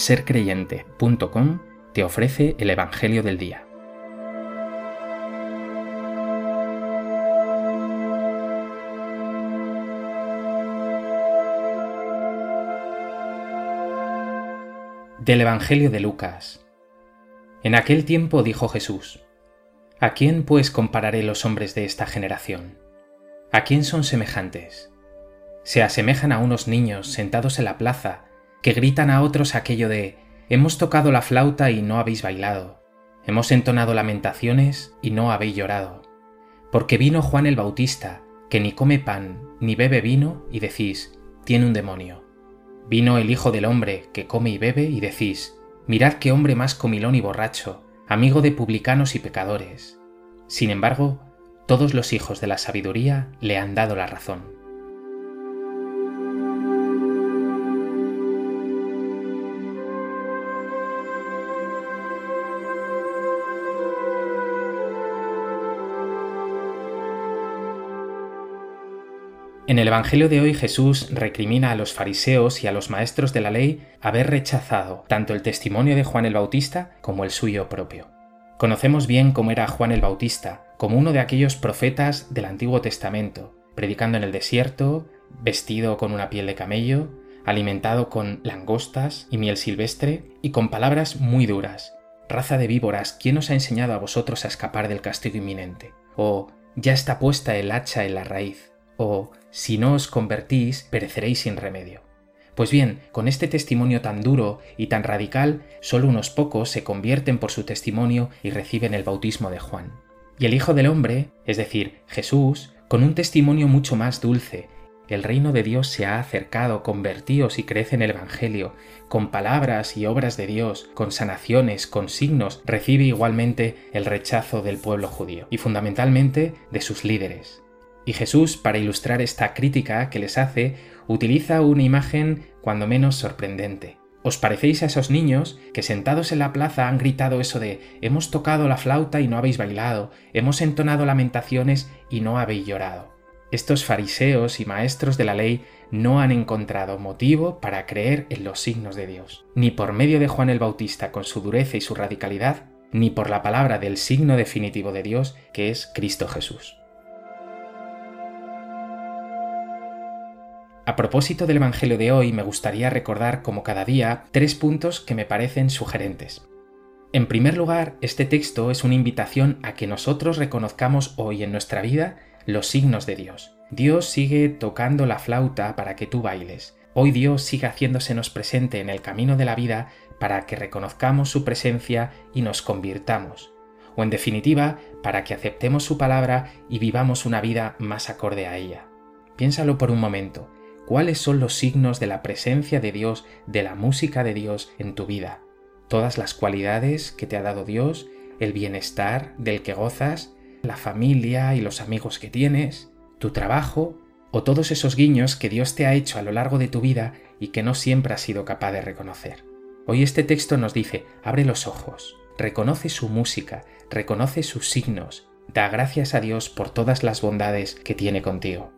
sercreyente.com te ofrece el Evangelio del Día. Del Evangelio de Lucas. En aquel tiempo dijo Jesús, ¿A quién pues compararé los hombres de esta generación? ¿A quién son semejantes? Se asemejan a unos niños sentados en la plaza que gritan a otros aquello de Hemos tocado la flauta y no habéis bailado, hemos entonado lamentaciones y no habéis llorado. Porque vino Juan el Bautista, que ni come pan ni bebe vino, y decís, tiene un demonio. Vino el Hijo del Hombre, que come y bebe, y decís, mirad qué hombre más comilón y borracho, amigo de publicanos y pecadores. Sin embargo, todos los hijos de la sabiduría le han dado la razón. En el Evangelio de hoy Jesús recrimina a los fariseos y a los maestros de la ley haber rechazado tanto el testimonio de Juan el Bautista como el suyo propio. Conocemos bien cómo era Juan el Bautista, como uno de aquellos profetas del Antiguo Testamento, predicando en el desierto, vestido con una piel de camello, alimentado con langostas y miel silvestre y con palabras muy duras. Raza de víboras, ¿quién os ha enseñado a vosotros a escapar del castigo inminente? O ya está puesta el hacha en la raíz o si no os convertís, pereceréis sin remedio. Pues bien, con este testimonio tan duro y tan radical, solo unos pocos se convierten por su testimonio y reciben el bautismo de Juan. Y el Hijo del Hombre, es decir, Jesús, con un testimonio mucho más dulce, el reino de Dios se ha acercado, convertíos y crece en el Evangelio, con palabras y obras de Dios, con sanaciones, con signos, recibe igualmente el rechazo del pueblo judío y fundamentalmente de sus líderes. Y Jesús, para ilustrar esta crítica que les hace, utiliza una imagen cuando menos sorprendente. ¿Os parecéis a esos niños que sentados en la plaza han gritado eso de hemos tocado la flauta y no habéis bailado, hemos entonado lamentaciones y no habéis llorado? Estos fariseos y maestros de la ley no han encontrado motivo para creer en los signos de Dios, ni por medio de Juan el Bautista con su dureza y su radicalidad, ni por la palabra del signo definitivo de Dios que es Cristo Jesús. A propósito del Evangelio de hoy, me gustaría recordar, como cada día, tres puntos que me parecen sugerentes. En primer lugar, este texto es una invitación a que nosotros reconozcamos hoy en nuestra vida los signos de Dios. Dios sigue tocando la flauta para que tú bailes. Hoy Dios sigue haciéndosenos presente en el camino de la vida para que reconozcamos su presencia y nos convirtamos. O en definitiva, para que aceptemos su palabra y vivamos una vida más acorde a ella. Piénsalo por un momento cuáles son los signos de la presencia de Dios, de la música de Dios en tu vida. Todas las cualidades que te ha dado Dios, el bienestar del que gozas, la familia y los amigos que tienes, tu trabajo o todos esos guiños que Dios te ha hecho a lo largo de tu vida y que no siempre has sido capaz de reconocer. Hoy este texto nos dice, abre los ojos, reconoce su música, reconoce sus signos, da gracias a Dios por todas las bondades que tiene contigo.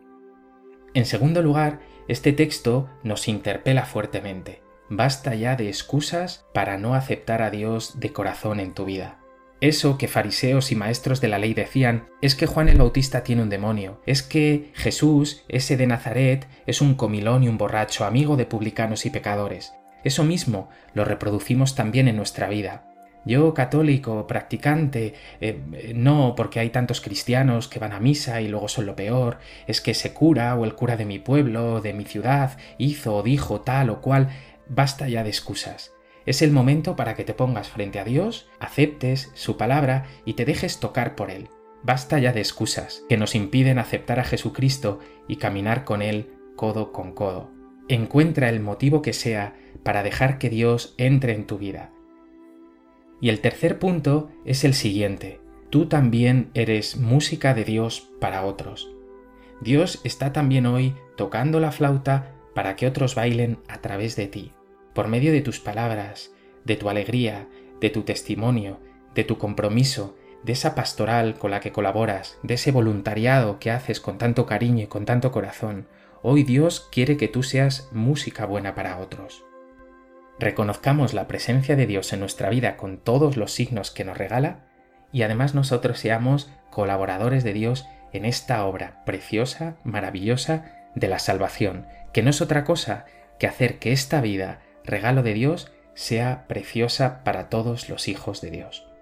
En segundo lugar, este texto nos interpela fuertemente. Basta ya de excusas para no aceptar a Dios de corazón en tu vida. Eso que fariseos y maestros de la ley decían es que Juan el Bautista tiene un demonio, es que Jesús, ese de Nazaret, es un comilón y un borracho, amigo de publicanos y pecadores. Eso mismo lo reproducimos también en nuestra vida. Yo, católico, practicante, eh, no, porque hay tantos cristianos que van a misa y luego son lo peor, es que ese cura o el cura de mi pueblo, de mi ciudad, hizo o dijo tal o cual, basta ya de excusas. Es el momento para que te pongas frente a Dios, aceptes su palabra y te dejes tocar por Él. Basta ya de excusas que nos impiden aceptar a Jesucristo y caminar con Él codo con codo. Encuentra el motivo que sea para dejar que Dios entre en tu vida y el tercer punto es el siguiente. Tú también eres música de Dios para otros. Dios está también hoy tocando la flauta para que otros bailen a través de ti, por medio de tus palabras, de tu alegría, de tu testimonio, de tu compromiso, de esa pastoral con la que colaboras, de ese voluntariado que haces con tanto cariño y con tanto corazón. Hoy Dios quiere que tú seas música buena para otros. Reconozcamos la presencia de Dios en nuestra vida con todos los signos que nos regala y además nosotros seamos colaboradores de Dios en esta obra preciosa, maravillosa de la salvación, que no es otra cosa que hacer que esta vida, regalo de Dios, sea preciosa para todos los hijos de Dios.